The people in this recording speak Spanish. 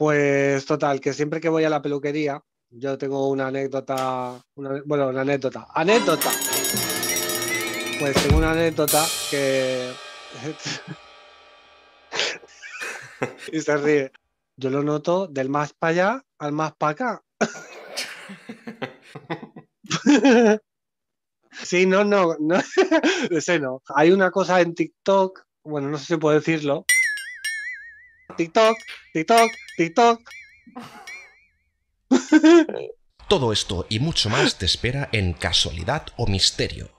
Pues total, que siempre que voy a la peluquería, yo tengo una anécdota, una- bueno, una anécdota, anécdota. Pues tengo una anécdota que... y se ríe. Yo lo noto del más para allá al más para acá. Sí, no, no, no, ese no. Hay una cosa en TikTok, bueno, no sé si puedo decirlo. TikTok, TikTok, TikTok. Todo esto y mucho más te espera en Casualidad o Misterio,